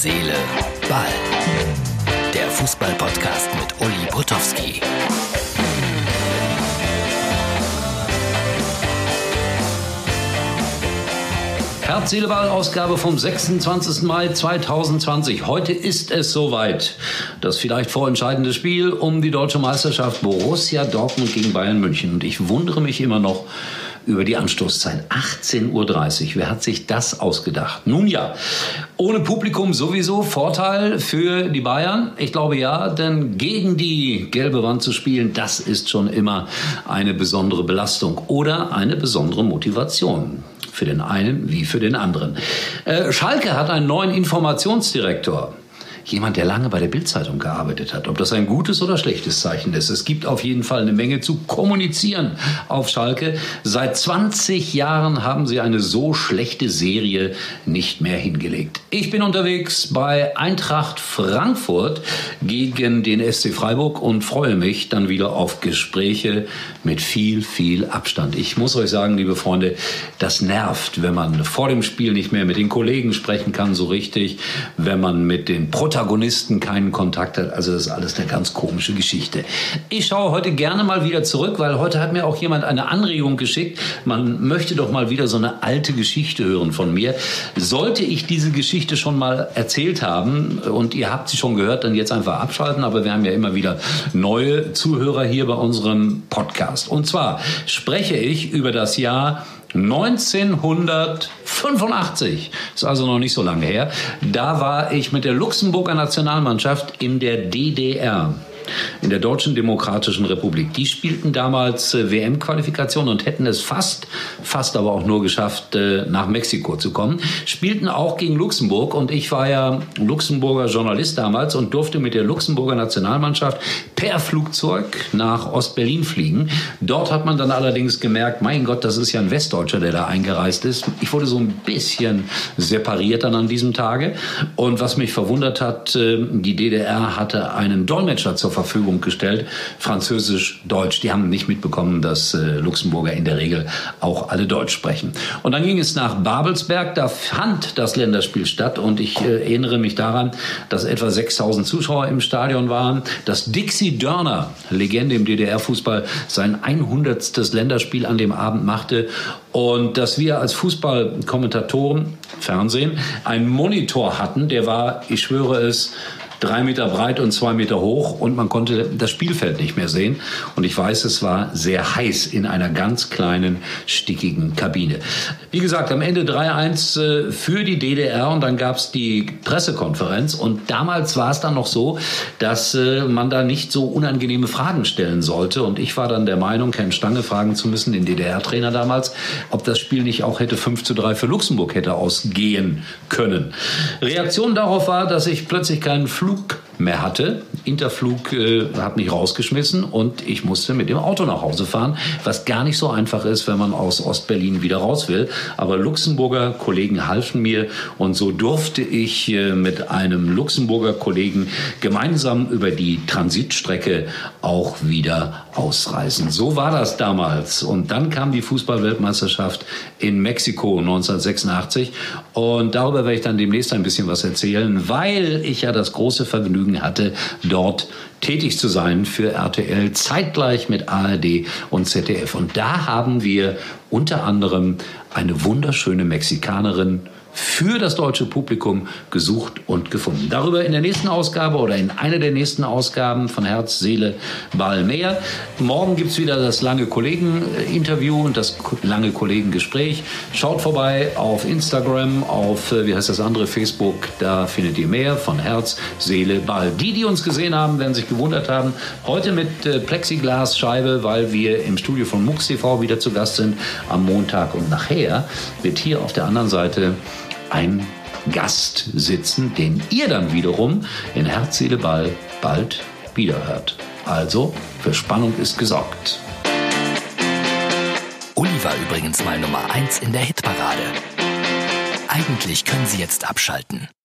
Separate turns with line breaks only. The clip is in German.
Seele, Ball. Der Fußball-Podcast mit Uli Potowski.
Herz, Seele, Ball, Ausgabe vom 26. Mai 2020. Heute ist es soweit. Das vielleicht vorentscheidende Spiel um die deutsche Meisterschaft Borussia Dortmund gegen Bayern München. Und ich wundere mich immer noch, über die Anstoßzeit. 18.30 Uhr. Wer hat sich das ausgedacht? Nun ja, ohne Publikum sowieso Vorteil für die Bayern. Ich glaube ja, denn gegen die gelbe Wand zu spielen, das ist schon immer eine besondere Belastung oder eine besondere Motivation. Für den einen wie für den anderen. Äh, Schalke hat einen neuen Informationsdirektor jemand, der lange bei der Bildzeitung gearbeitet hat. Ob das ein gutes oder schlechtes Zeichen ist. Es gibt auf jeden Fall eine Menge zu kommunizieren auf Schalke. Seit 20 Jahren haben sie eine so schlechte Serie nicht mehr hingelegt. Ich bin unterwegs bei Eintracht Frankfurt gegen den SC Freiburg und freue mich dann wieder auf Gespräche mit viel, viel Abstand. Ich muss euch sagen, liebe Freunde, das nervt, wenn man vor dem Spiel nicht mehr mit den Kollegen sprechen kann, so richtig, wenn man mit den Protagonisten Protagonisten keinen Kontakt hat. Also das ist alles eine ganz komische Geschichte. Ich schaue heute gerne mal wieder zurück, weil heute hat mir auch jemand eine Anregung geschickt. Man möchte doch mal wieder so eine alte Geschichte hören von mir. Sollte ich diese Geschichte schon mal erzählt haben und ihr habt sie schon gehört, dann jetzt einfach abschalten. Aber wir haben ja immer wieder neue Zuhörer hier bei unserem Podcast. Und zwar spreche ich über das Jahr 1985, ist also noch nicht so lange her, da war ich mit der Luxemburger Nationalmannschaft in der DDR in der Deutschen Demokratischen Republik. Die spielten damals äh, WM-Qualifikation und hätten es fast, fast aber auch nur geschafft, äh, nach Mexiko zu kommen. Spielten auch gegen Luxemburg und ich war ja Luxemburger Journalist damals und durfte mit der Luxemburger Nationalmannschaft per Flugzeug nach Ostberlin fliegen. Dort hat man dann allerdings gemerkt, mein Gott, das ist ja ein Westdeutscher, der da eingereist ist. Ich wurde so ein bisschen separiert dann an diesem Tage. Und was mich verwundert hat, äh, die DDR hatte einen Dolmetscher zur Verfügung gestellt, Französisch-Deutsch. Die haben nicht mitbekommen, dass äh, Luxemburger in der Regel auch alle Deutsch sprechen. Und dann ging es nach Babelsberg, da fand das Länderspiel statt und ich äh, erinnere mich daran, dass etwa 6000 Zuschauer im Stadion waren, dass Dixie Dörner, Legende im DDR-Fußball, sein 100. Länderspiel an dem Abend machte und dass wir als Fußballkommentatoren, Fernsehen, einen Monitor hatten, der war, ich schwöre es, drei Meter breit und zwei Meter hoch und man konnte das Spielfeld nicht mehr sehen. Und ich weiß, es war sehr heiß in einer ganz kleinen, stickigen Kabine. Wie gesagt, am Ende 3-1 äh, für die DDR und dann gab es die Pressekonferenz und damals war es dann noch so, dass äh, man da nicht so unangenehme Fragen stellen sollte und ich war dann der Meinung, Ken Stange fragen zu müssen, den DDR-Trainer damals, ob das Spiel nicht auch hätte 5 zu 3 für Luxemburg hätte ausgehen können. Reaktion darauf war, dass ich plötzlich keinen Flug Flug mehr hatte. Interflug äh, hat mich rausgeschmissen und ich musste mit dem Auto nach Hause fahren, was gar nicht so einfach ist, wenn man aus Ostberlin wieder raus will. Aber Luxemburger Kollegen halfen mir und so durfte ich äh, mit einem Luxemburger Kollegen gemeinsam über die Transitstrecke auch wieder ausreisen. So war das damals. Und dann kam die Fußballweltmeisterschaft in Mexiko 1986 und darüber werde ich dann demnächst ein bisschen was erzählen, weil ich ja das große Vergnügen hatte, dort tätig zu sein für RTL, zeitgleich mit ARD und ZDF. Und da haben wir unter anderem eine wunderschöne Mexikanerin für das deutsche Publikum gesucht und gefunden. Darüber in der nächsten Ausgabe oder in einer der nächsten Ausgaben von Herz, Seele, Ball mehr. Morgen gibt es wieder das lange Kollegen-Interview und das lange Kollegengespräch. Schaut vorbei auf Instagram, auf, äh, wie heißt das andere, Facebook. Da findet ihr mehr von Herz, Seele, Ball. Die, die uns gesehen haben, werden sich gewundert haben. Heute mit äh, Plexiglasscheibe, weil wir im Studio von MUX TV wieder zu Gast sind am Montag. Und nachher wird hier auf der anderen Seite ein Gast sitzen, den ihr dann wiederum in Herz, Seele, Ball bald wiederhört. Also, für Spannung ist gesorgt.
Uli war übrigens mal Nummer 1 in der Hitparade. Eigentlich können Sie jetzt abschalten.